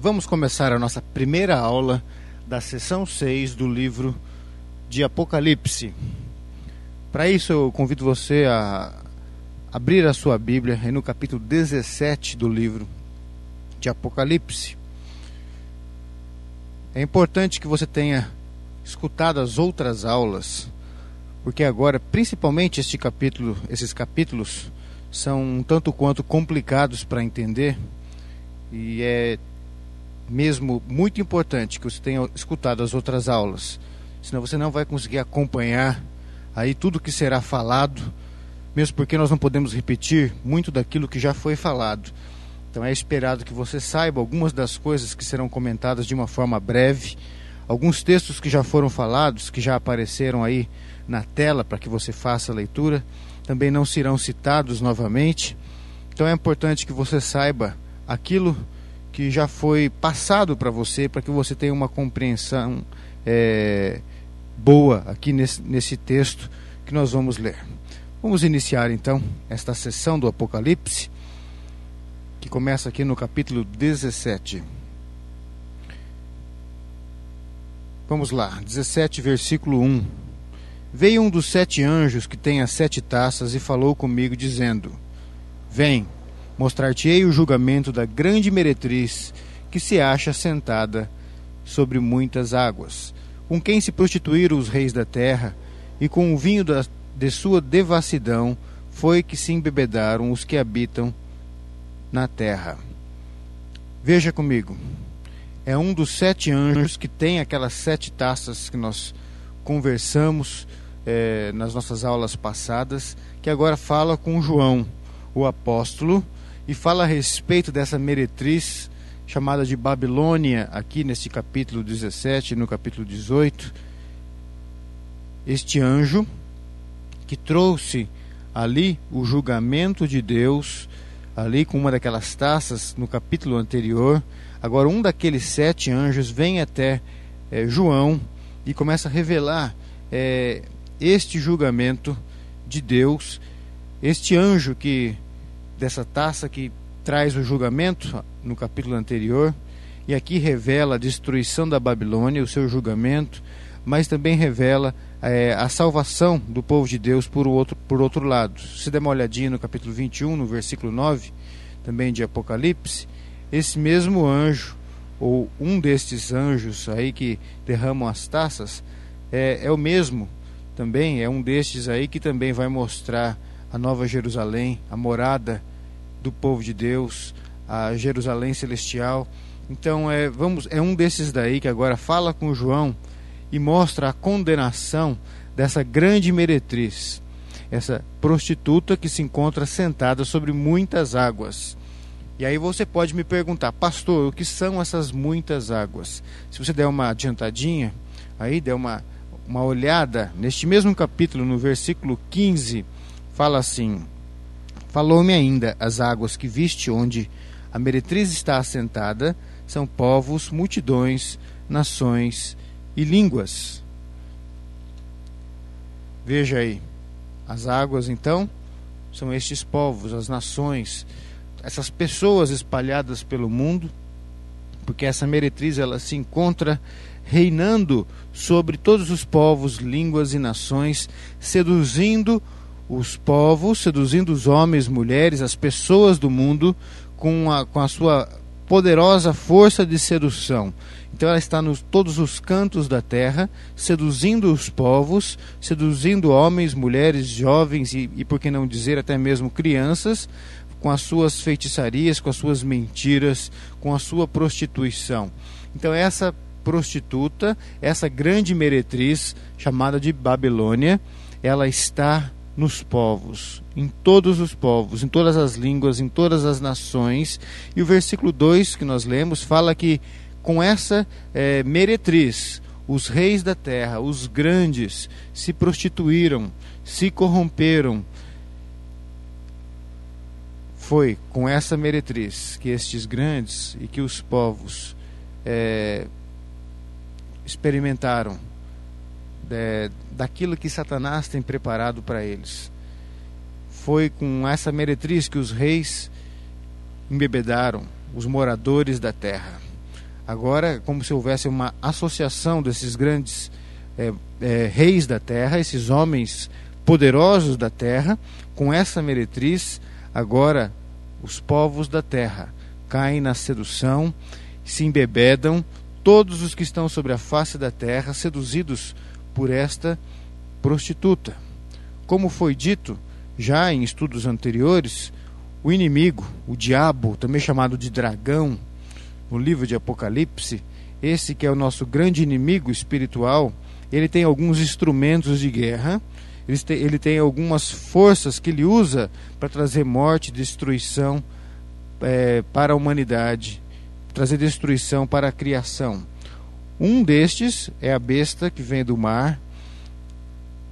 Vamos começar a nossa primeira aula da sessão 6 do livro de Apocalipse. Para isso, eu convido você a abrir a sua Bíblia no capítulo 17 do livro de Apocalipse. É importante que você tenha escutado as outras aulas, porque agora, principalmente este capítulo, esses capítulos são um tanto quanto complicados para entender e é mesmo muito importante que você tenha escutado as outras aulas, senão você não vai conseguir acompanhar aí tudo que será falado, mesmo porque nós não podemos repetir muito daquilo que já foi falado. Então é esperado que você saiba algumas das coisas que serão comentadas de uma forma breve, alguns textos que já foram falados, que já apareceram aí na tela para que você faça a leitura, também não serão citados novamente. Então é importante que você saiba aquilo que já foi passado para você, para que você tenha uma compreensão é, boa aqui nesse, nesse texto que nós vamos ler. Vamos iniciar então esta sessão do Apocalipse, que começa aqui no capítulo 17. Vamos lá, 17, versículo 1. Veio um dos sete anjos que tem as sete taças e falou comigo, dizendo: Vem mostrar-te-ei o julgamento da grande meretriz que se acha sentada sobre muitas águas, com quem se prostituíram os reis da terra, e com o vinho da, de sua devassidão foi que se embebedaram os que habitam na terra. Veja comigo, é um dos sete anjos que tem aquelas sete taças que nós conversamos eh, nas nossas aulas passadas, que agora fala com João, o apóstolo, e fala a respeito dessa meretriz chamada de Babilônia, aqui neste capítulo 17, no capítulo 18. Este anjo que trouxe ali o julgamento de Deus, ali com uma daquelas taças no capítulo anterior. Agora, um daqueles sete anjos vem até é, João e começa a revelar é, este julgamento de Deus. Este anjo que dessa taça que traz o julgamento no capítulo anterior, e aqui revela a destruição da Babilônia, o seu julgamento, mas também revela é, a salvação do povo de Deus por outro, por outro lado. Se der uma olhadinha no capítulo 21, no versículo 9, também de Apocalipse, esse mesmo anjo, ou um destes anjos aí que derramam as taças, é, é o mesmo também, é um destes aí que também vai mostrar a Nova Jerusalém, a morada do povo de Deus, a Jerusalém celestial. Então é, vamos, é um desses daí que agora fala com João e mostra a condenação dessa grande meretriz, essa prostituta que se encontra sentada sobre muitas águas. E aí você pode me perguntar, pastor, o que são essas muitas águas? Se você der uma adiantadinha, aí der uma, uma olhada, neste mesmo capítulo, no versículo 15, fala assim: Falou-me ainda: as águas que viste onde a meretriz está assentada são povos, multidões, nações e línguas. Veja aí, as águas então são estes povos, as nações, essas pessoas espalhadas pelo mundo, porque essa meretriz ela se encontra reinando sobre todos os povos, línguas e nações, seduzindo os povos, seduzindo os homens, mulheres, as pessoas do mundo com a, com a sua poderosa força de sedução. Então ela está nos todos os cantos da terra, seduzindo os povos, seduzindo homens, mulheres, jovens e, e por que não dizer até mesmo crianças, com as suas feitiçarias, com as suas mentiras, com a sua prostituição. Então essa prostituta, essa grande meretriz chamada de Babilônia, ela está nos povos, em todos os povos, em todas as línguas, em todas as nações. E o versículo 2 que nós lemos fala que com essa é, meretriz, os reis da terra, os grandes, se prostituíram, se corromperam. Foi com essa meretriz que estes grandes e que os povos é, experimentaram é, daquilo que Satanás tem preparado para eles. Foi com essa meretriz que os reis embebedaram os moradores da terra. Agora, como se houvesse uma associação desses grandes é, é, reis da terra, esses homens poderosos da terra, com essa meretriz, agora os povos da terra caem na sedução, se embebedam, todos os que estão sobre a face da terra, seduzidos por esta prostituta. Como foi dito já em estudos anteriores, o inimigo, o diabo, também chamado de dragão, no livro de Apocalipse, esse que é o nosso grande inimigo espiritual, ele tem alguns instrumentos de guerra, ele tem, algumas forças que ele usa para trazer morte, destruição é, para a humanidade, trazer destruição para a criação. Um destes é a besta que vem do mar,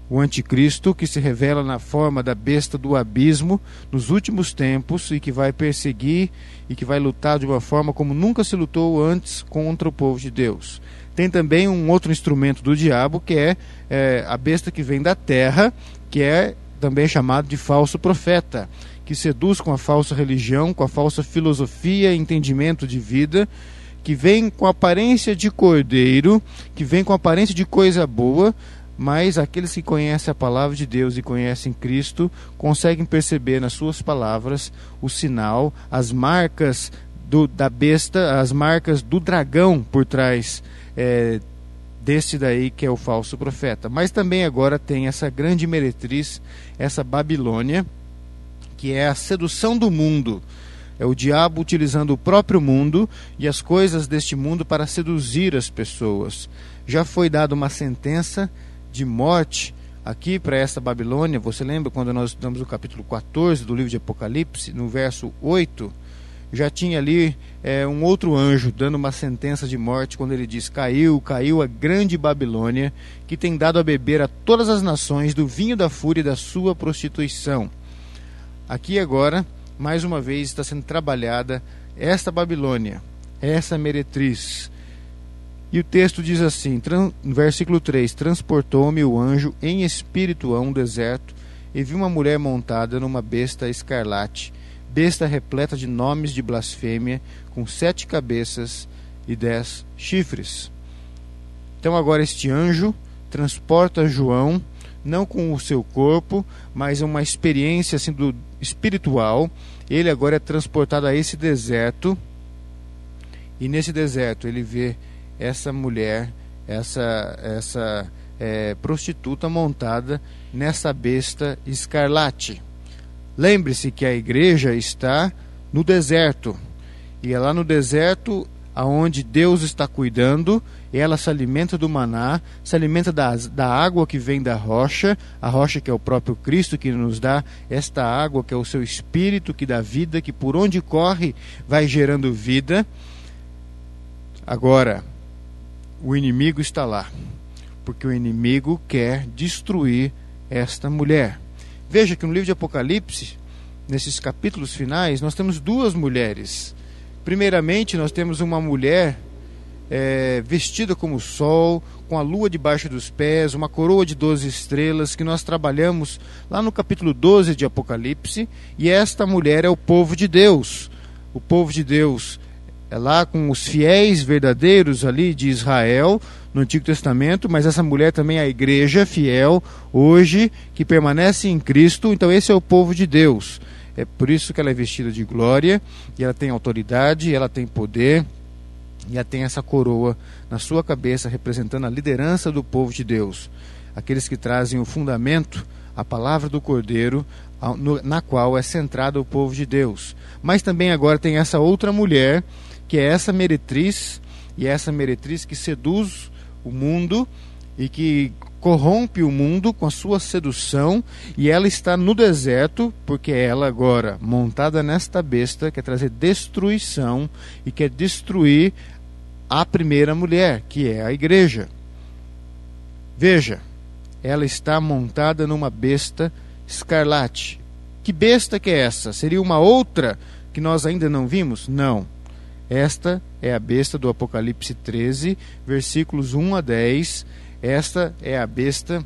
o anticristo que se revela na forma da besta do abismo nos últimos tempos e que vai perseguir e que vai lutar de uma forma como nunca se lutou antes contra o povo de Deus. Tem também um outro instrumento do diabo que é, é a besta que vem da terra, que é também chamado de falso profeta, que seduz com a falsa religião, com a falsa filosofia e entendimento de vida, que vem com aparência de cordeiro, que vem com aparência de coisa boa, mas aqueles que conhecem a palavra de Deus e conhecem Cristo conseguem perceber nas suas palavras o sinal, as marcas do, da besta, as marcas do dragão por trás é, desse daí que é o falso profeta. Mas também agora tem essa grande meretriz, essa Babilônia, que é a sedução do mundo. É o diabo utilizando o próprio mundo e as coisas deste mundo para seduzir as pessoas. Já foi dada uma sentença de morte aqui para esta Babilônia. Você lembra quando nós estudamos o capítulo 14 do livro de Apocalipse, no verso 8? Já tinha ali é, um outro anjo dando uma sentença de morte quando ele diz: Caiu, caiu a grande Babilônia, que tem dado a beber a todas as nações do vinho da fúria e da sua prostituição. Aqui agora, mais uma vez, está sendo trabalhada esta Babilônia, essa meretriz e o texto diz assim, versículo 3: Transportou-me o anjo em espírito a um deserto e vi uma mulher montada numa besta escarlate, besta repleta de nomes de blasfêmia, com sete cabeças e dez chifres. Então, agora, este anjo transporta João, não com o seu corpo, mas uma experiência assim, do espiritual. Ele agora é transportado a esse deserto, e nesse deserto ele vê essa mulher, essa, essa é, prostituta montada nessa besta escarlate. Lembre-se que a igreja está no deserto. E é lá no deserto aonde Deus está cuidando, ela se alimenta do maná, se alimenta da, água que vem da rocha, a rocha que é o próprio Cristo que nos dá esta água, que é o seu espírito que dá vida, que por onde corre vai gerando vida. Agora, o inimigo está lá, porque o inimigo quer destruir esta mulher. Veja que no livro de Apocalipse, nesses capítulos finais, nós temos duas mulheres. Primeiramente, nós temos uma mulher é, vestida como o sol, com a lua debaixo dos pés, uma coroa de doze estrelas, que nós trabalhamos lá no capítulo 12 de Apocalipse, e esta mulher é o povo de Deus. O povo de Deus é lá com os fiéis verdadeiros ali de Israel no Antigo Testamento, mas essa mulher também é a igreja fiel hoje que permanece em Cristo. Então esse é o povo de Deus. É por isso que ela é vestida de glória, e ela tem autoridade, ela tem poder, e ela tem essa coroa na sua cabeça representando a liderança do povo de Deus. Aqueles que trazem o fundamento, a palavra do Cordeiro, na qual é centrado o povo de Deus. Mas também agora tem essa outra mulher que é essa meretriz, e é essa meretriz que seduz o mundo e que corrompe o mundo com a sua sedução, e ela está no deserto, porque ela agora, montada nesta besta, quer trazer destruição e quer destruir a primeira mulher, que é a igreja. Veja, ela está montada numa besta escarlate. Que besta que é essa? Seria uma outra que nós ainda não vimos? Não. Esta é a besta do Apocalipse 13, versículos 1 a 10. Esta é a besta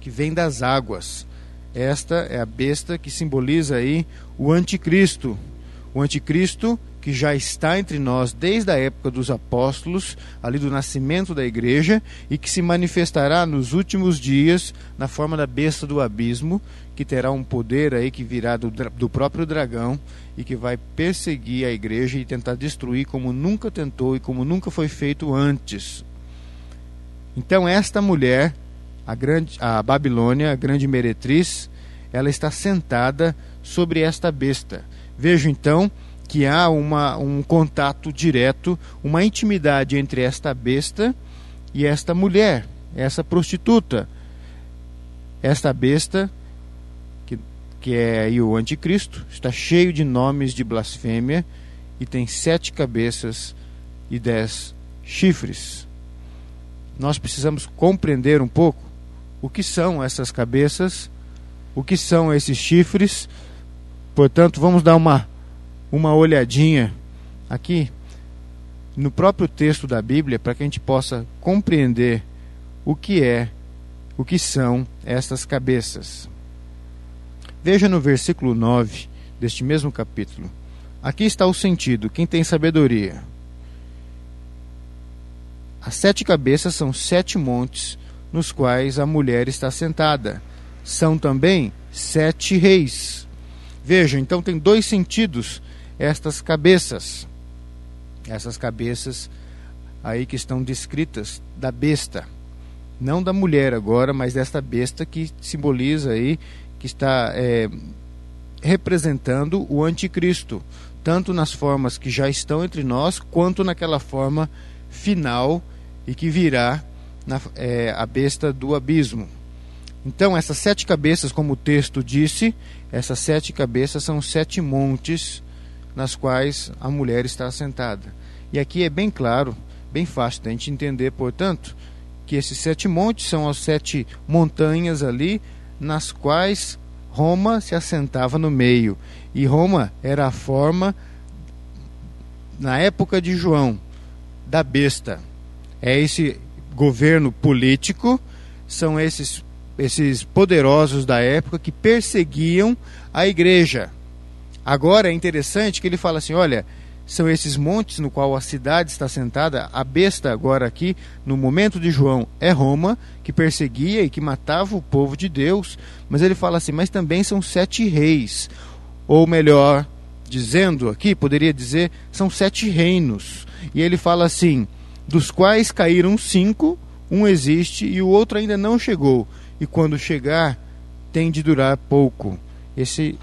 que vem das águas. Esta é a besta que simboliza aí o anticristo. O anticristo que já está entre nós desde a época dos apóstolos, ali do nascimento da igreja, e que se manifestará nos últimos dias na forma da besta do abismo, que terá um poder aí que virá do, do próprio dragão e que vai perseguir a igreja e tentar destruir como nunca tentou e como nunca foi feito antes. Então esta mulher, a grande a Babilônia, a grande meretriz, ela está sentada sobre esta besta. Vejo então que há uma, um contato direto, uma intimidade entre esta besta e esta mulher, essa prostituta. Esta besta, que, que é o anticristo, está cheio de nomes de blasfêmia e tem sete cabeças e dez chifres. Nós precisamos compreender um pouco o que são essas cabeças, o que são esses chifres. Portanto, vamos dar uma uma olhadinha aqui no próprio texto da Bíblia para que a gente possa compreender o que é, o que são estas cabeças. Veja no versículo 9 deste mesmo capítulo. Aqui está o sentido, quem tem sabedoria. As sete cabeças são sete montes nos quais a mulher está sentada. São também sete reis. Veja, então tem dois sentidos estas cabeças. Essas cabeças aí que estão descritas da besta. Não da mulher agora, mas desta besta que simboliza aí, que está é, representando o anticristo, tanto nas formas que já estão entre nós, quanto naquela forma final e que virá na, é, a besta do abismo. Então, essas sete cabeças, como o texto disse, essas sete cabeças são sete montes nas quais a mulher está assentada. E aqui é bem claro, bem fácil da gente entender, portanto, que esses sete montes são as sete montanhas ali nas quais Roma se assentava no meio. E Roma era a forma, na época de João, da besta. É esse governo político, são esses, esses poderosos da época que perseguiam a igreja Agora é interessante que ele fala assim: olha, são esses montes no qual a cidade está sentada. A besta, agora aqui, no momento de João, é Roma, que perseguia e que matava o povo de Deus. Mas ele fala assim: mas também são sete reis. Ou melhor, dizendo aqui, poderia dizer, são sete reinos. E ele fala assim: dos quais caíram cinco, um existe e o outro ainda não chegou. E quando chegar, tem de durar pouco. Esse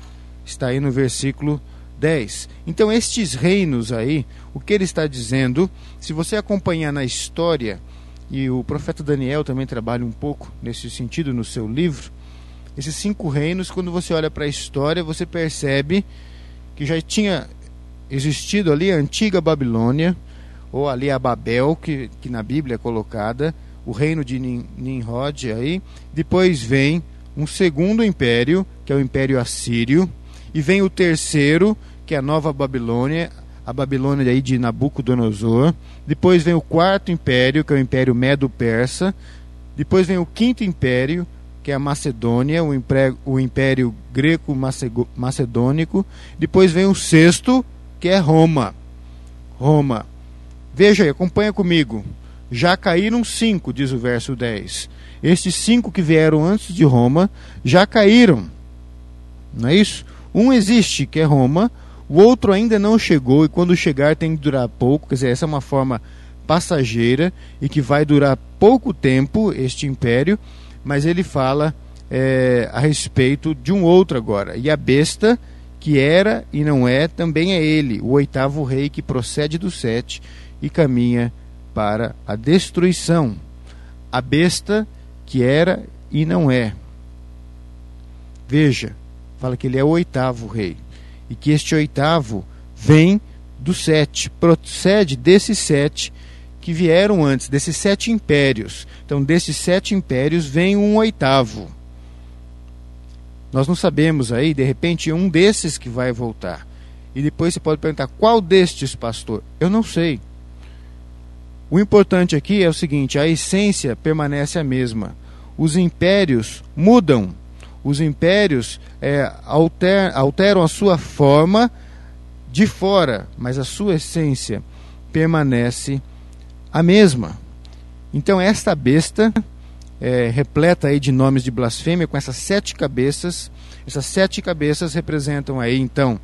está aí no versículo 10. Então, estes reinos aí, o que ele está dizendo, se você acompanhar na história, e o profeta Daniel também trabalha um pouco nesse sentido no seu livro, esses cinco reinos, quando você olha para a história, você percebe que já tinha existido ali a antiga Babilônia, ou ali a Babel, que, que na Bíblia é colocada, o reino de Nimrod aí. Depois vem um segundo império, que é o Império Assírio, e vem o terceiro, que é a Nova Babilônia, a Babilônia aí de Nabucodonosor. Depois vem o quarto império, que é o Império Medo-Persa. Depois vem o quinto império, que é a Macedônia, o, império, o império Greco-Macedônico. Depois vem o sexto, que é Roma. Roma. Veja aí, acompanha comigo. Já caíram cinco, diz o verso 10. Estes cinco que vieram antes de Roma já caíram. Não é isso? Um existe, que é Roma, o outro ainda não chegou e quando chegar tem que durar pouco, quer dizer, essa é uma forma passageira e que vai durar pouco tempo este império, mas ele fala é, a respeito de um outro agora. E a besta, que era e não é, também é ele, o oitavo rei que procede do sete e caminha para a destruição. A besta, que era e não é. Veja, fala que ele é o oitavo rei. E que este oitavo vem do sete, procede desses sete que vieram antes, desses sete impérios. Então, desses sete impérios vem um oitavo. Nós não sabemos aí, de repente, um desses que vai voltar. E depois você pode perguntar: qual destes, pastor? Eu não sei. O importante aqui é o seguinte: a essência permanece a mesma. Os impérios mudam, os impérios é, alter, alteram a sua forma de fora, mas a sua essência permanece a mesma. Então esta besta é, repleta aí de nomes de blasfêmia com essas sete cabeças. Essas sete cabeças representam aí então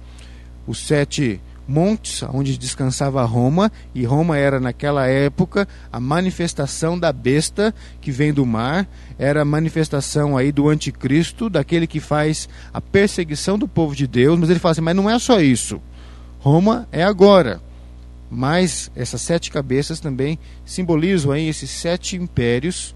os sete montes onde descansava Roma, e Roma era naquela época a manifestação da besta que vem do mar, era a manifestação aí do anticristo, daquele que faz a perseguição do povo de Deus, mas ele fala assim, mas não é só isso. Roma é agora. Mas essas sete cabeças também simbolizam aí esses sete impérios,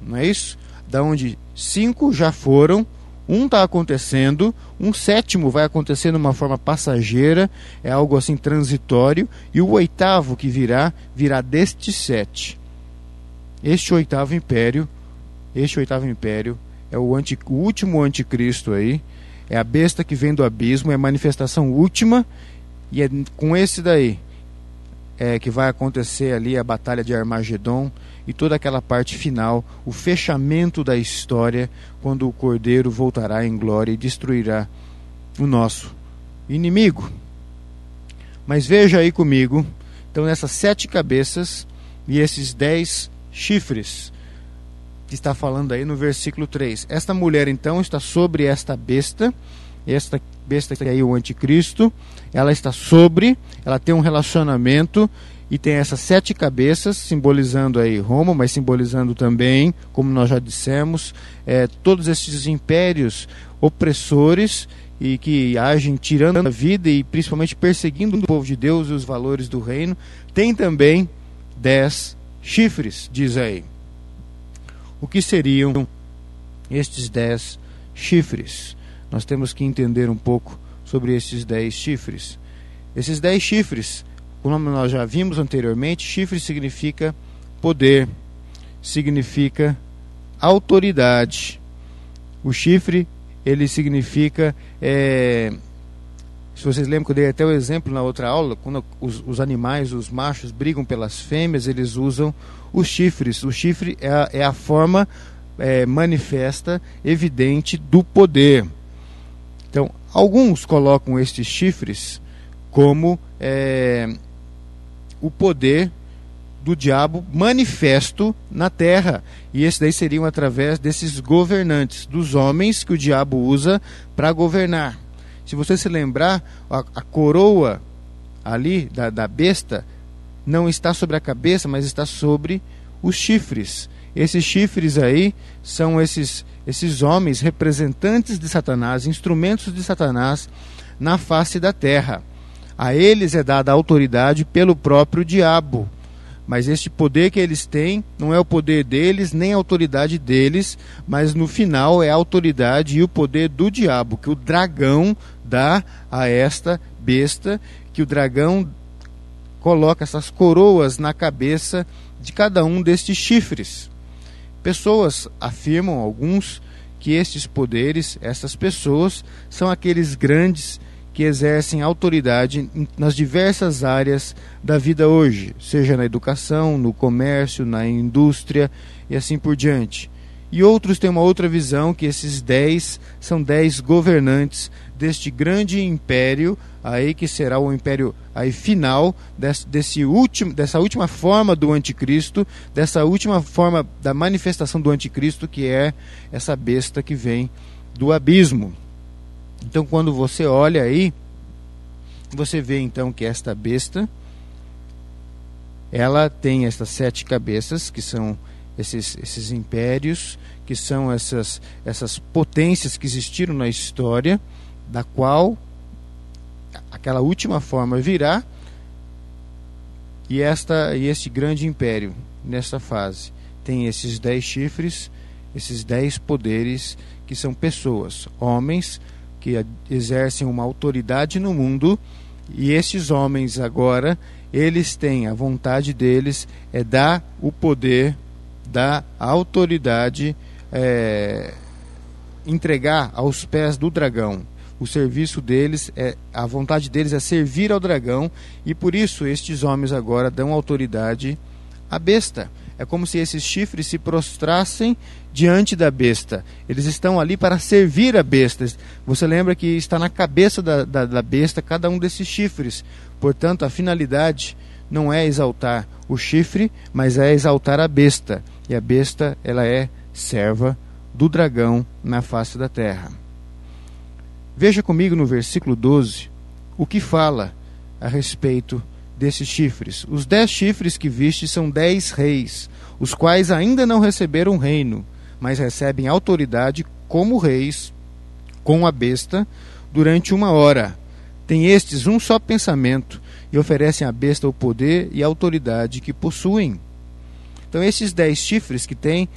não é isso? Da onde cinco já foram, um está acontecendo, um sétimo vai acontecer de uma forma passageira, é algo assim transitório, e o oitavo que virá, virá deste sete. Este oitavo império, este oitavo império é o, anti, o último anticristo aí, é a besta que vem do abismo, é a manifestação última, e é com esse daí é, que vai acontecer ali a batalha de Armagedon e toda aquela parte final, o fechamento da história, quando o Cordeiro voltará em glória e destruirá o nosso inimigo. Mas veja aí comigo, então nessas sete cabeças e esses dez chifres, que está falando aí no versículo 3. Esta mulher então está sobre esta besta, esta besta que é aí o anticristo, ela está sobre, ela tem um relacionamento e tem essas sete cabeças, simbolizando aí Roma, mas simbolizando também, como nós já dissemos, é, todos esses impérios opressores e que agem tirando a vida e principalmente perseguindo o povo de Deus e os valores do reino. Tem também dez chifres, diz aí. O que seriam estes dez chifres? Nós temos que entender um pouco sobre esses dez chifres. Esses dez chifres como nós já vimos anteriormente, chifre significa poder, significa autoridade. O chifre, ele significa. É, se vocês lembram que eu dei até o exemplo na outra aula, quando os, os animais, os machos, brigam pelas fêmeas, eles usam os chifres. O chifre é a, é a forma é, manifesta, evidente do poder. Então, alguns colocam estes chifres como é, o poder do diabo manifesto na terra. E esse daí seriam através desses governantes, dos homens que o diabo usa para governar. Se você se lembrar, a, a coroa ali da, da besta não está sobre a cabeça, mas está sobre os chifres. Esses chifres aí são esses, esses homens representantes de Satanás, instrumentos de Satanás na face da terra. A eles é dada autoridade pelo próprio diabo. Mas este poder que eles têm não é o poder deles, nem a autoridade deles, mas no final é a autoridade e o poder do diabo, que o dragão dá a esta besta, que o dragão coloca essas coroas na cabeça de cada um destes chifres. Pessoas afirmam, alguns, que estes poderes, essas pessoas, são aqueles grandes que exercem autoridade nas diversas áreas da vida hoje, seja na educação, no comércio, na indústria e assim por diante. E outros têm uma outra visão que esses dez são dez governantes deste grande império aí que será o império aí final desse, desse último, dessa última forma do anticristo, dessa última forma da manifestação do anticristo que é essa besta que vem do abismo. Então, quando você olha aí, você vê então que esta besta ela tem estas sete cabeças, que são esses, esses impérios, que são essas, essas potências que existiram na história, da qual aquela última forma virá, e, esta, e este grande império, nessa fase, tem esses dez chifres, esses dez poderes, que são pessoas, homens, que exercem uma autoridade no mundo e esses homens agora eles têm a vontade deles é dar o poder dar a autoridade é, entregar aos pés do dragão. O serviço deles é a vontade deles é servir ao dragão e por isso estes homens agora dão autoridade à besta é como se esses chifres se prostrassem diante da besta. Eles estão ali para servir a besta. Você lembra que está na cabeça da, da, da besta cada um desses chifres. Portanto, a finalidade não é exaltar o chifre, mas é exaltar a besta. E a besta, ela é serva do dragão na face da terra. Veja comigo no versículo 12 o que fala a respeito desses chifres. Os dez chifres que viste são dez reis, os quais ainda não receberam reino, mas recebem autoridade como reis com a besta durante uma hora. Tem estes um só pensamento e oferecem à besta o poder e a autoridade que possuem. Então, esses dez chifres que tem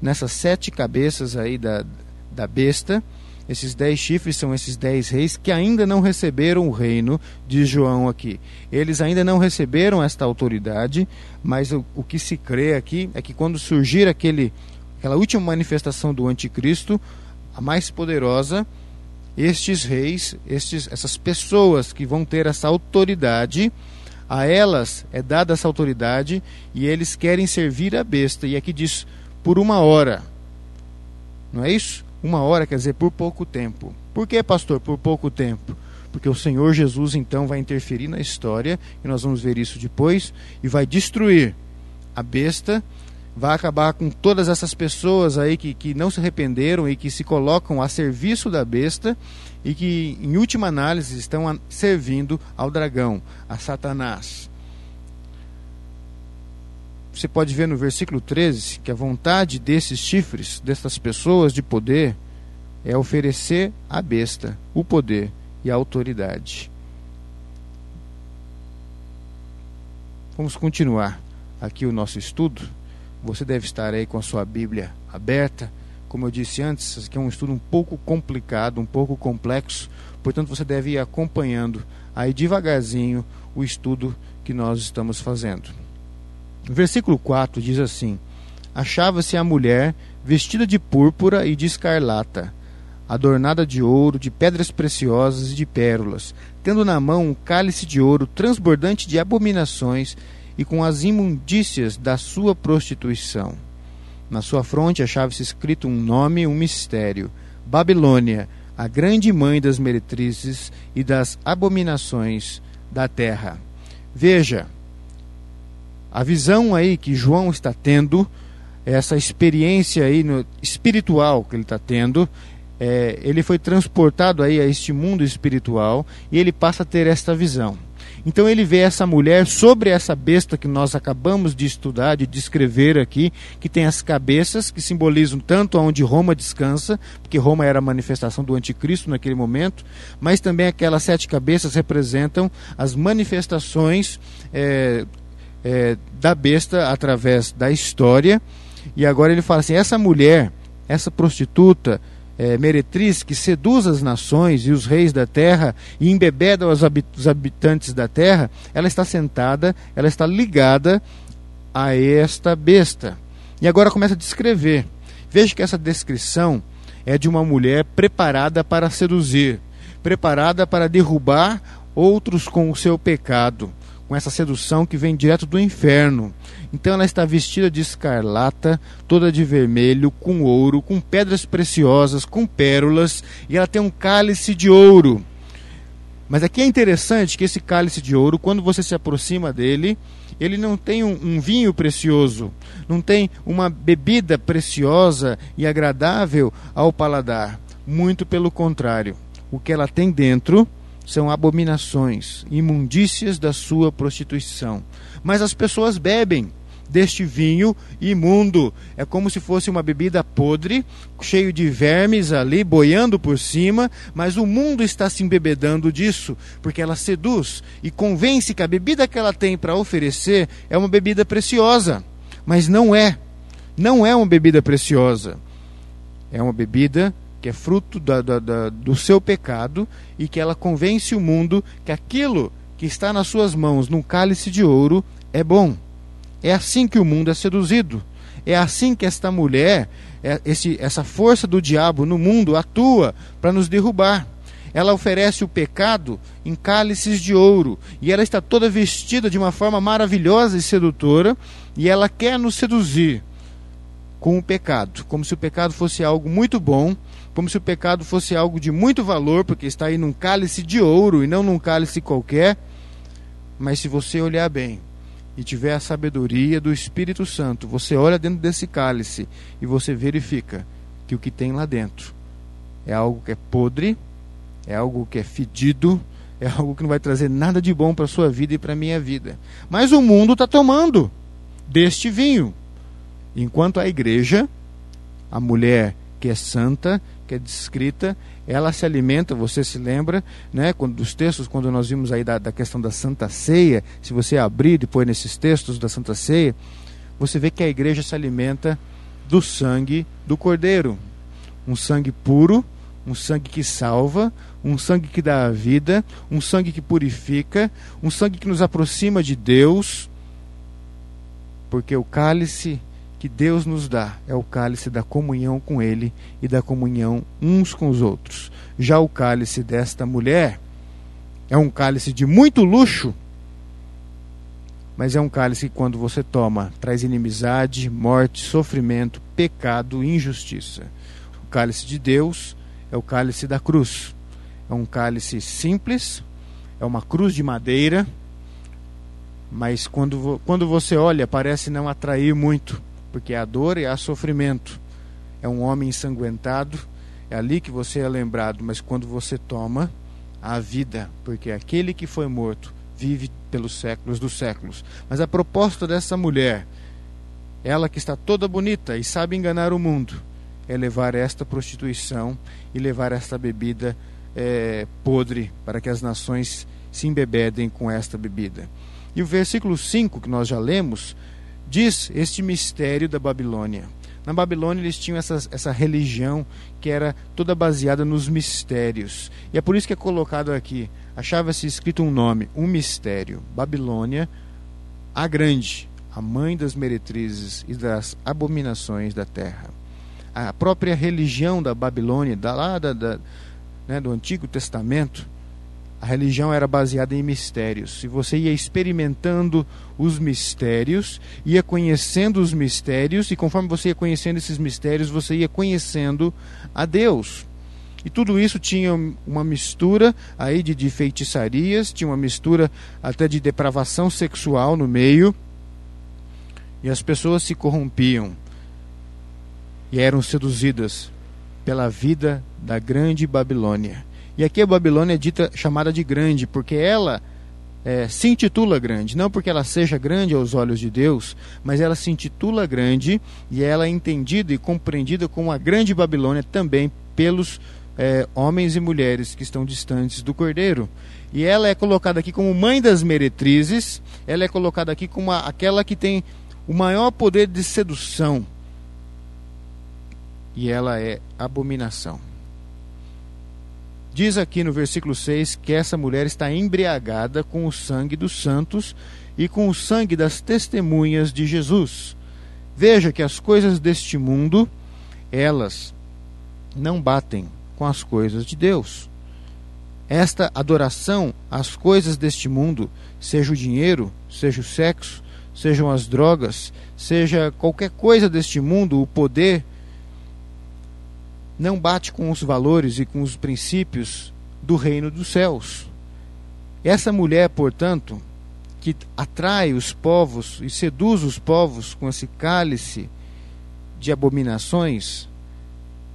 nessas sete cabeças aí da, da besta, esses dez chifres são esses dez reis que ainda não receberam o reino, de João aqui. Eles ainda não receberam esta autoridade, mas o, o que se crê aqui é que quando surgir aquele, aquela última manifestação do anticristo, a mais poderosa, estes reis, estes, essas pessoas que vão ter essa autoridade, a elas é dada essa autoridade e eles querem servir a besta. E aqui diz por uma hora. Não é isso? Uma hora quer dizer por pouco tempo. Por que, pastor, por pouco tempo? Porque o Senhor Jesus então vai interferir na história, e nós vamos ver isso depois, e vai destruir a besta, vai acabar com todas essas pessoas aí que, que não se arrependeram e que se colocam a serviço da besta e que, em última análise, estão servindo ao dragão, a Satanás. Você pode ver no versículo 13 que a vontade desses chifres, dessas pessoas de poder, é oferecer à besta o poder e a autoridade. Vamos continuar aqui o nosso estudo. Você deve estar aí com a sua Bíblia aberta. Como eu disse antes, aqui é um estudo um pouco complicado, um pouco complexo, portanto você deve ir acompanhando aí devagarzinho o estudo que nós estamos fazendo. Versículo 4 diz assim: Achava-se a mulher vestida de púrpura e de escarlata, adornada de ouro, de pedras preciosas e de pérolas, tendo na mão um cálice de ouro transbordante de abominações e com as imundícias da sua prostituição. Na sua fronte achava-se escrito um nome um mistério: Babilônia, a grande mãe das meretrizes e das abominações da terra. Veja, a visão aí que João está tendo, essa experiência aí no, espiritual que ele está tendo, é, ele foi transportado aí a este mundo espiritual e ele passa a ter esta visão. Então ele vê essa mulher sobre essa besta que nós acabamos de estudar, de descrever aqui, que tem as cabeças que simbolizam tanto onde Roma descansa, porque Roma era a manifestação do anticristo naquele momento, mas também aquelas sete cabeças representam as manifestações é, é, da besta através da história. E agora ele fala assim: essa mulher, essa prostituta, é, meretriz que seduz as nações e os reis da terra e embebeda os, os habitantes da terra, ela está sentada, ela está ligada a esta besta. E agora começa a descrever. Veja que essa descrição é de uma mulher preparada para seduzir, preparada para derrubar outros com o seu pecado com essa sedução que vem direto do inferno. Então ela está vestida de escarlata, toda de vermelho, com ouro, com pedras preciosas, com pérolas, e ela tem um cálice de ouro. Mas aqui é interessante que esse cálice de ouro, quando você se aproxima dele, ele não tem um, um vinho precioso, não tem uma bebida preciosa e agradável ao paladar. Muito pelo contrário. O que ela tem dentro são abominações, imundícias da sua prostituição. Mas as pessoas bebem deste vinho imundo. É como se fosse uma bebida podre, cheio de vermes ali boiando por cima, mas o mundo está se embebedando disso, porque ela seduz e convence que a bebida que ela tem para oferecer é uma bebida preciosa, mas não é. Não é uma bebida preciosa. É uma bebida que é fruto da, da, da, do seu pecado e que ela convence o mundo que aquilo que está nas suas mãos num cálice de ouro é bom. É assim que o mundo é seduzido. É assim que esta mulher, é, esse, essa força do diabo no mundo atua para nos derrubar. ela oferece o pecado em cálices de ouro, e ela está toda vestida de uma forma maravilhosa e sedutora, e ela quer nos seduzir com o pecado, como se o pecado fosse algo muito bom, como se o pecado fosse algo de muito valor, porque está aí num cálice de ouro e não num cálice qualquer. Mas se você olhar bem e tiver a sabedoria do Espírito Santo, você olha dentro desse cálice e você verifica que o que tem lá dentro é algo que é podre, é algo que é fedido, é algo que não vai trazer nada de bom para a sua vida e para a minha vida. Mas o mundo está tomando deste vinho. Enquanto a igreja, a mulher que é santa, que é descrita, ela se alimenta, você se lembra, né, quando, dos textos, quando nós vimos aí da, da questão da Santa Ceia, se você abrir depois nesses textos da Santa Ceia, você vê que a igreja se alimenta do sangue do Cordeiro. Um sangue puro, um sangue que salva, um sangue que dá a vida, um sangue que purifica, um sangue que nos aproxima de Deus, porque o cálice que Deus nos dá é o cálice da comunhão com Ele e da comunhão uns com os outros. Já o cálice desta mulher é um cálice de muito luxo, mas é um cálice que, quando você toma, traz inimizade, morte, sofrimento, pecado injustiça. O cálice de Deus é o cálice da cruz. É um cálice simples, é uma cruz de madeira, mas quando, quando você olha, parece não atrair muito porque há dor e há sofrimento. É um homem ensanguentado, é ali que você é lembrado, mas quando você toma a vida, porque aquele que foi morto vive pelos séculos dos séculos. Mas a proposta dessa mulher, ela que está toda bonita e sabe enganar o mundo, é levar esta prostituição e levar esta bebida é, podre para que as nações se embebedem com esta bebida. E o versículo 5 que nós já lemos diz este mistério da Babilônia. Na Babilônia eles tinham essa, essa religião que era toda baseada nos mistérios. E é por isso que é colocado aqui, achava-se escrito um nome, um mistério. Babilônia, a grande, a mãe das meretrizes e das abominações da terra. A própria religião da Babilônia, da, lá da, da né, do Antigo Testamento, a religião era baseada em mistérios. E você ia experimentando os mistérios, ia conhecendo os mistérios, e conforme você ia conhecendo esses mistérios, você ia conhecendo a Deus. E tudo isso tinha uma mistura aí de, de feitiçarias, tinha uma mistura até de depravação sexual no meio. E as pessoas se corrompiam e eram seduzidas pela vida da grande Babilônia. E aqui a Babilônia é dita chamada de grande, porque ela é, se intitula grande, não porque ela seja grande aos olhos de Deus, mas ela se intitula grande e ela é entendida e compreendida como a grande Babilônia também pelos é, homens e mulheres que estão distantes do Cordeiro. E ela é colocada aqui como mãe das meretrizes, ela é colocada aqui como a, aquela que tem o maior poder de sedução. E ela é abominação. Diz aqui no versículo 6 que essa mulher está embriagada com o sangue dos santos e com o sangue das testemunhas de Jesus. Veja que as coisas deste mundo, elas não batem com as coisas de Deus. Esta adoração às coisas deste mundo, seja o dinheiro, seja o sexo, sejam as drogas, seja qualquer coisa deste mundo, o poder, não bate com os valores e com os princípios do reino dos céus. Essa mulher, portanto, que atrai os povos e seduz os povos com esse cálice de abominações,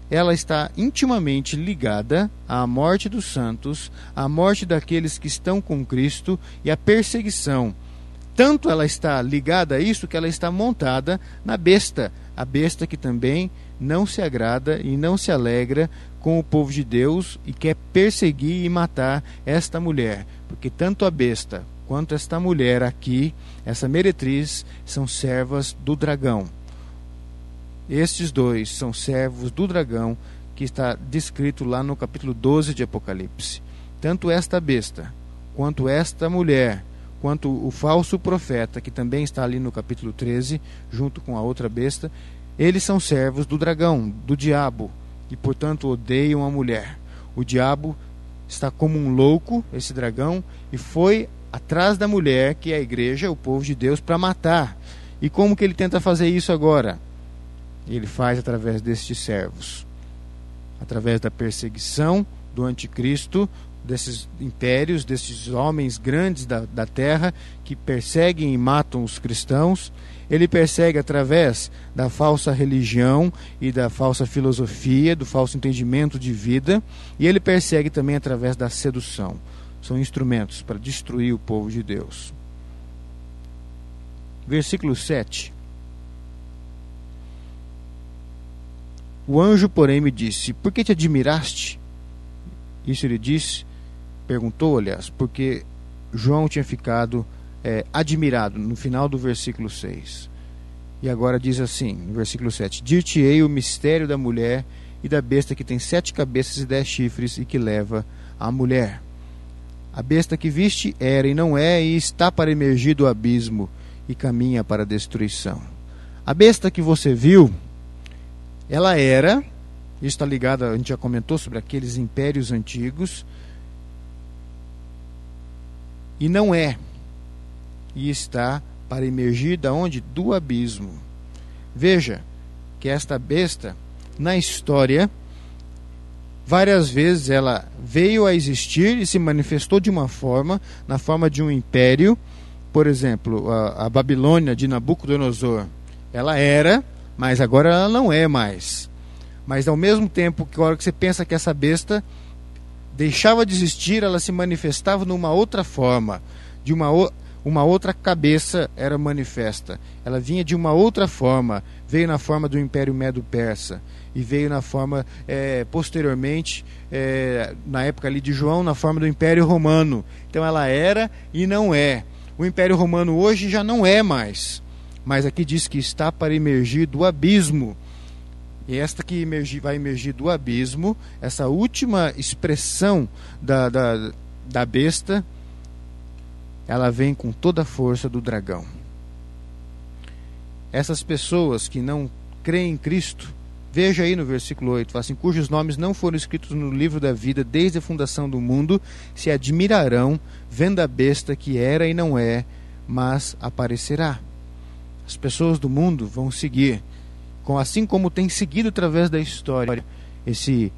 ela está intimamente ligada à morte dos santos, à morte daqueles que estão com Cristo e à perseguição. Tanto ela está ligada a isso que ela está montada na besta, a besta que também não se agrada e não se alegra com o povo de Deus e quer perseguir e matar esta mulher, porque tanto a besta quanto esta mulher aqui, essa meretriz, são servas do dragão. Estes dois são servos do dragão que está descrito lá no capítulo 12 de Apocalipse. Tanto esta besta, quanto esta mulher, quanto o falso profeta, que também está ali no capítulo 13, junto com a outra besta, eles são servos do dragão, do diabo, e portanto odeiam a mulher. O diabo está como um louco, esse dragão, e foi atrás da mulher, que é a igreja, o povo de Deus, para matar. E como que ele tenta fazer isso agora? Ele faz através destes servos, através da perseguição do anticristo, desses impérios, desses homens grandes da, da terra que perseguem e matam os cristãos. Ele persegue através da falsa religião e da falsa filosofia, do falso entendimento de vida, e ele persegue também através da sedução. São instrumentos para destruir o povo de Deus. Versículo 7. O anjo, porém, me disse: Por que te admiraste? Isso ele disse, perguntou, aliás, porque João tinha ficado é, admirado no final do versículo 6. E agora diz assim, no versículo 7: Dir-te-ei o mistério da mulher e da besta que tem sete cabeças e dez chifres e que leva a mulher. A besta que viste era e não é, e está para emergir do abismo e caminha para a destruição. A besta que você viu, ela era, isso está ligado, a gente já comentou sobre aqueles impérios antigos, e não é, e está para emergir da onde? Do abismo. Veja que esta besta, na história, várias vezes ela veio a existir e se manifestou de uma forma, na forma de um império, por exemplo, a, a Babilônia de Nabucodonosor, ela era, mas agora ela não é mais. Mas ao mesmo tempo que a hora que você pensa que essa besta deixava de existir, ela se manifestava numa outra forma, de uma, uma outra cabeça era manifesta. Ela vinha de uma outra forma, veio na forma do Império Medo-Persa e veio na forma, é, posteriormente, é, na época ali de João, na forma do Império Romano. Então ela era e não é. O Império Romano hoje já não é mais, mas aqui diz que está para emergir do abismo. E esta que vai emergir do abismo, essa última expressão da, da, da besta, ela vem com toda a força do dragão. Essas pessoas que não creem em Cristo, veja aí no versículo 8, assim, cujos nomes não foram escritos no livro da vida desde a fundação do mundo, se admirarão vendo a besta que era e não é, mas aparecerá. As pessoas do mundo vão seguir, assim como tem seguido através da história, esse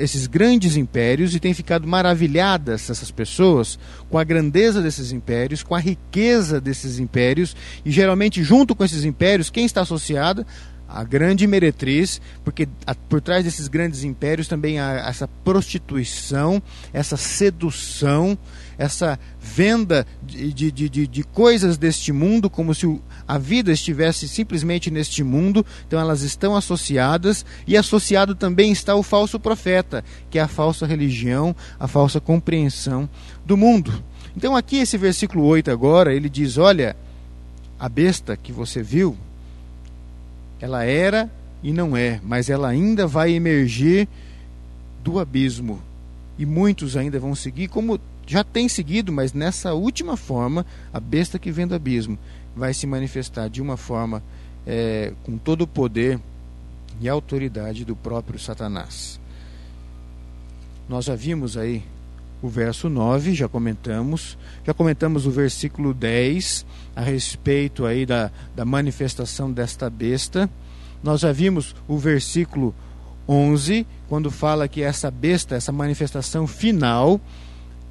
esses grandes impérios e têm ficado maravilhadas essas pessoas com a grandeza desses impérios, com a riqueza desses impérios e geralmente junto com esses impérios quem está associado? A grande meretriz, porque por trás desses grandes impérios também há essa prostituição, essa sedução, essa venda de, de, de, de coisas deste mundo, como se a vida estivesse simplesmente neste mundo. Então elas estão associadas, e associado também está o falso profeta, que é a falsa religião, a falsa compreensão do mundo. Então aqui esse versículo 8 agora, ele diz: Olha, a besta que você viu, ela era e não é, mas ela ainda vai emergir do abismo. E muitos ainda vão seguir, como já tem seguido, mas nessa última forma, a besta que vem do abismo vai se manifestar de uma forma é, com todo o poder e autoridade do próprio Satanás. Nós já vimos aí o verso 9, já comentamos, já comentamos o versículo 10 a respeito aí da, da manifestação desta besta. Nós já vimos o versículo 11, quando fala que essa besta, essa manifestação final,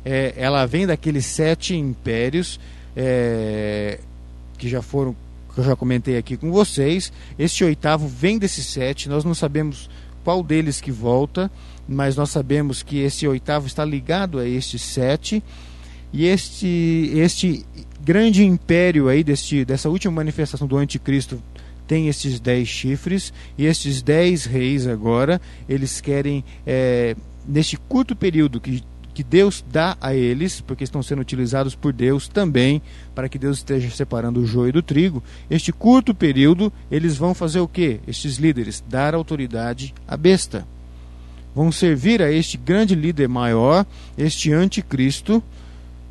é, ela vem daqueles sete impérios é, que já foram, que eu já comentei aqui com vocês. Este oitavo vem desses sete, nós não sabemos qual deles que volta, mas nós sabemos que esse oitavo está ligado a estes sete. E este, este grande império aí, deste, dessa última manifestação do anticristo, tem estes dez chifres, e estes dez reis agora, eles querem, é, neste curto período que que Deus dá a eles, porque estão sendo utilizados por Deus também, para que Deus esteja separando o joio do trigo. Este curto período, eles vão fazer o que? Estes líderes? Dar autoridade à besta vão servir a este grande líder maior, este anticristo.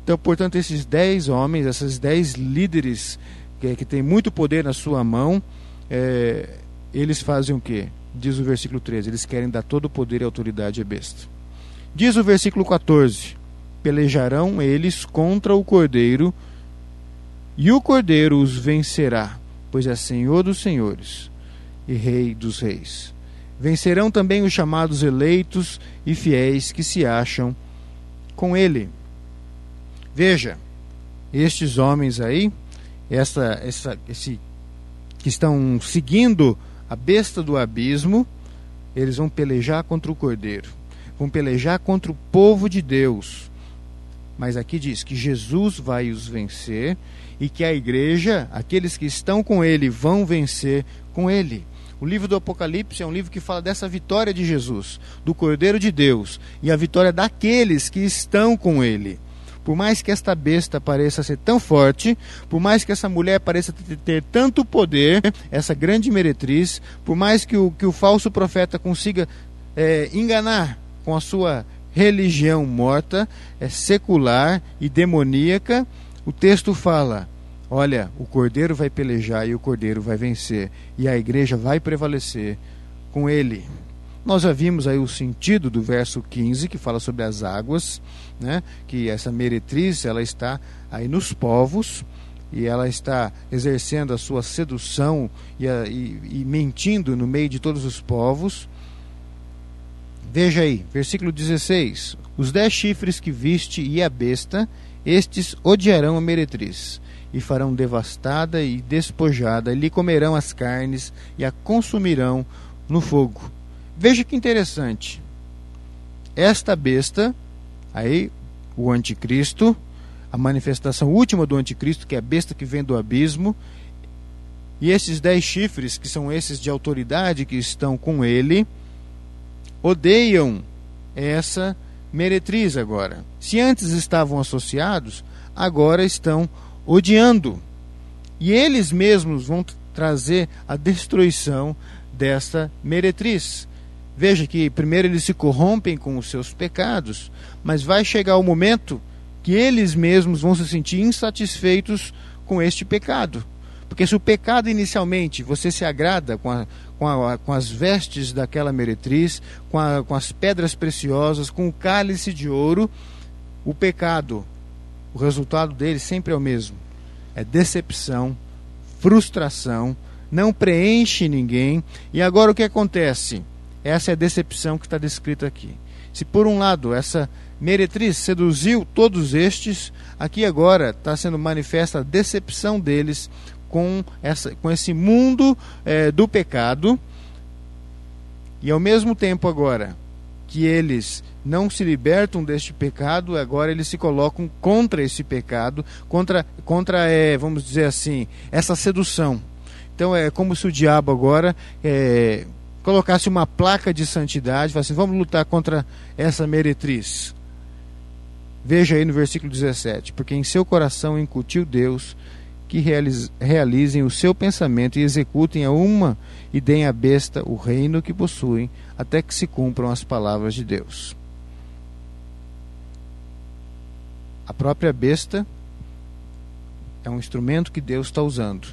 Então, portanto, esses dez homens, esses dez líderes que, que têm muito poder na sua mão, é, eles fazem o quê? Diz o versículo 13: eles querem dar todo o poder e autoridade à besta. Diz o versículo 14: Pelejarão eles contra o cordeiro, e o cordeiro os vencerá, pois é Senhor dos senhores e Rei dos reis. Vencerão também os chamados eleitos e fiéis que se acham com ele. Veja, estes homens aí, essa, essa, esse, que estão seguindo a besta do abismo, eles vão pelejar contra o cordeiro, vão pelejar contra o povo de Deus. Mas aqui diz que Jesus vai os vencer e que a igreja, aqueles que estão com ele, vão vencer com ele. O livro do Apocalipse é um livro que fala dessa vitória de Jesus, do Cordeiro de Deus, e a vitória daqueles que estão com ele. Por mais que esta besta pareça ser tão forte, por mais que essa mulher pareça ter tanto poder, essa grande meretriz, por mais que o, que o falso profeta consiga é, enganar com a sua religião morta, é secular e demoníaca, o texto fala: Olha, o cordeiro vai pelejar e o cordeiro vai vencer, e a igreja vai prevalecer com ele. Nós já vimos aí o sentido do verso 15, que fala sobre as águas, né? que essa meretriz ela está aí nos povos, e ela está exercendo a sua sedução e, a, e, e mentindo no meio de todos os povos. Veja aí, versículo 16: Os dez chifres que viste e a besta, estes odiarão a meretriz e farão devastada e despojada, e lhe comerão as carnes e a consumirão no fogo. Veja que interessante. Esta besta, aí o anticristo, a manifestação última do anticristo, que é a besta que vem do abismo, e esses dez chifres, que são esses de autoridade que estão com ele, odeiam essa meretriz agora. Se antes estavam associados, agora estão odiando. E eles mesmos vão trazer a destruição desta meretriz. Veja que primeiro eles se corrompem com os seus pecados, mas vai chegar o momento que eles mesmos vão se sentir insatisfeitos com este pecado. Porque se o pecado inicialmente você se agrada com, a, com, a, com as vestes daquela meretriz, com, a, com as pedras preciosas, com o cálice de ouro, o pecado o resultado dele sempre é o mesmo: é decepção, frustração, não preenche ninguém. E agora o que acontece? Essa é a decepção que está descrita aqui. Se por um lado essa meretriz seduziu todos estes, aqui agora está sendo manifesta a decepção deles com, essa, com esse mundo é, do pecado. E ao mesmo tempo agora que eles não se libertam deste pecado, agora eles se colocam contra esse pecado, contra, contra é, vamos dizer assim, essa sedução. Então é como se o diabo agora é, colocasse uma placa de santidade, falasse assim, vamos lutar contra essa meretriz. Veja aí no versículo 17, porque em seu coração incutiu Deus que realizem o seu pensamento e executem a uma e deem à besta o reino que possuem, até que se cumpram as palavras de Deus. A própria besta é um instrumento que Deus está usando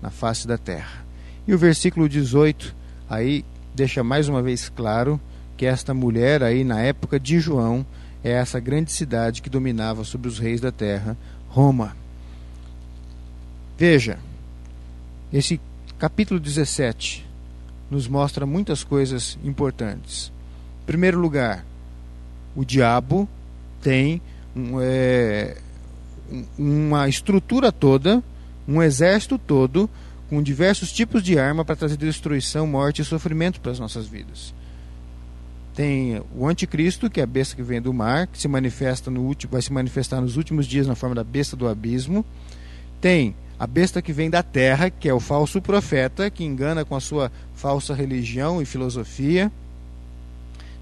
na face da terra. E o versículo 18 aí deixa mais uma vez claro que esta mulher aí na época de João é essa grande cidade que dominava sobre os reis da terra, Roma. Veja, esse capítulo 17 nos mostra muitas coisas importantes. Em primeiro lugar, o diabo tem é, uma estrutura toda, um exército todo, com diversos tipos de arma para trazer destruição, morte e sofrimento para as nossas vidas. Tem o anticristo, que é a besta que vem do mar, que se manifesta no último, vai se manifestar nos últimos dias na forma da besta do abismo. Tem a besta que vem da terra, que é o falso profeta, que engana com a sua falsa religião e filosofia.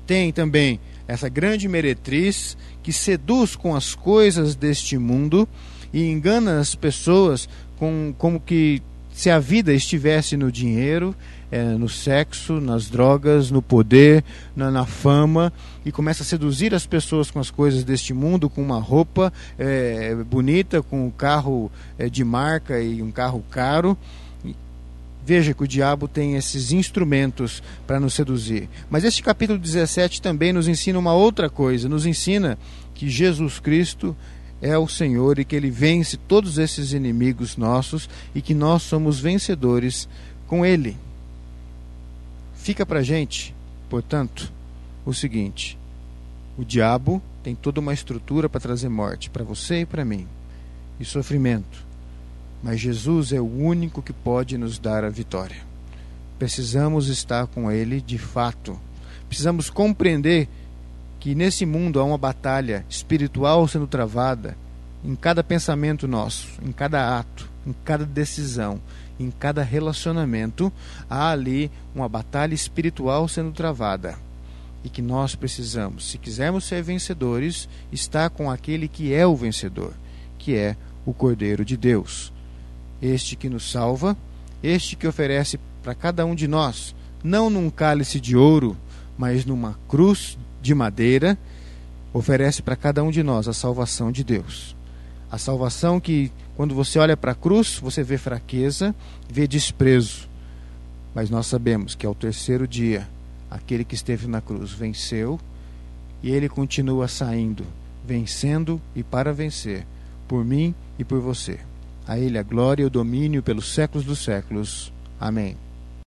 Tem também essa grande meretriz que seduz com as coisas deste mundo e engana as pessoas com, como que se a vida estivesse no dinheiro, é, no sexo, nas drogas, no poder, na, na, fama, e começa a seduzir as pessoas com as coisas deste mundo, com uma roupa é, bonita, com um carro é, de marca e um carro caro. Veja que o diabo tem esses instrumentos para nos seduzir. Mas este capítulo 17 também nos ensina uma outra coisa: nos ensina que Jesus Cristo é o Senhor e que ele vence todos esses inimigos nossos e que nós somos vencedores com ele. Fica para gente, portanto, o seguinte: o diabo tem toda uma estrutura para trazer morte para você e para mim, e sofrimento. Mas Jesus é o único que pode nos dar a vitória. Precisamos estar com Ele de fato. Precisamos compreender que nesse mundo há uma batalha espiritual sendo travada em cada pensamento nosso, em cada ato, em cada decisão, em cada relacionamento. Há ali uma batalha espiritual sendo travada e que nós precisamos, se quisermos ser vencedores, estar com aquele que é o vencedor, que é o Cordeiro de Deus. Este que nos salva, este que oferece para cada um de nós, não num cálice de ouro, mas numa cruz de madeira, oferece para cada um de nós a salvação de Deus. A salvação que, quando você olha para a cruz, você vê fraqueza, vê desprezo. Mas nós sabemos que ao terceiro dia aquele que esteve na cruz venceu e ele continua saindo, vencendo e para vencer, por mim e por você. A ele a glória e o domínio pelos séculos dos séculos. Amém.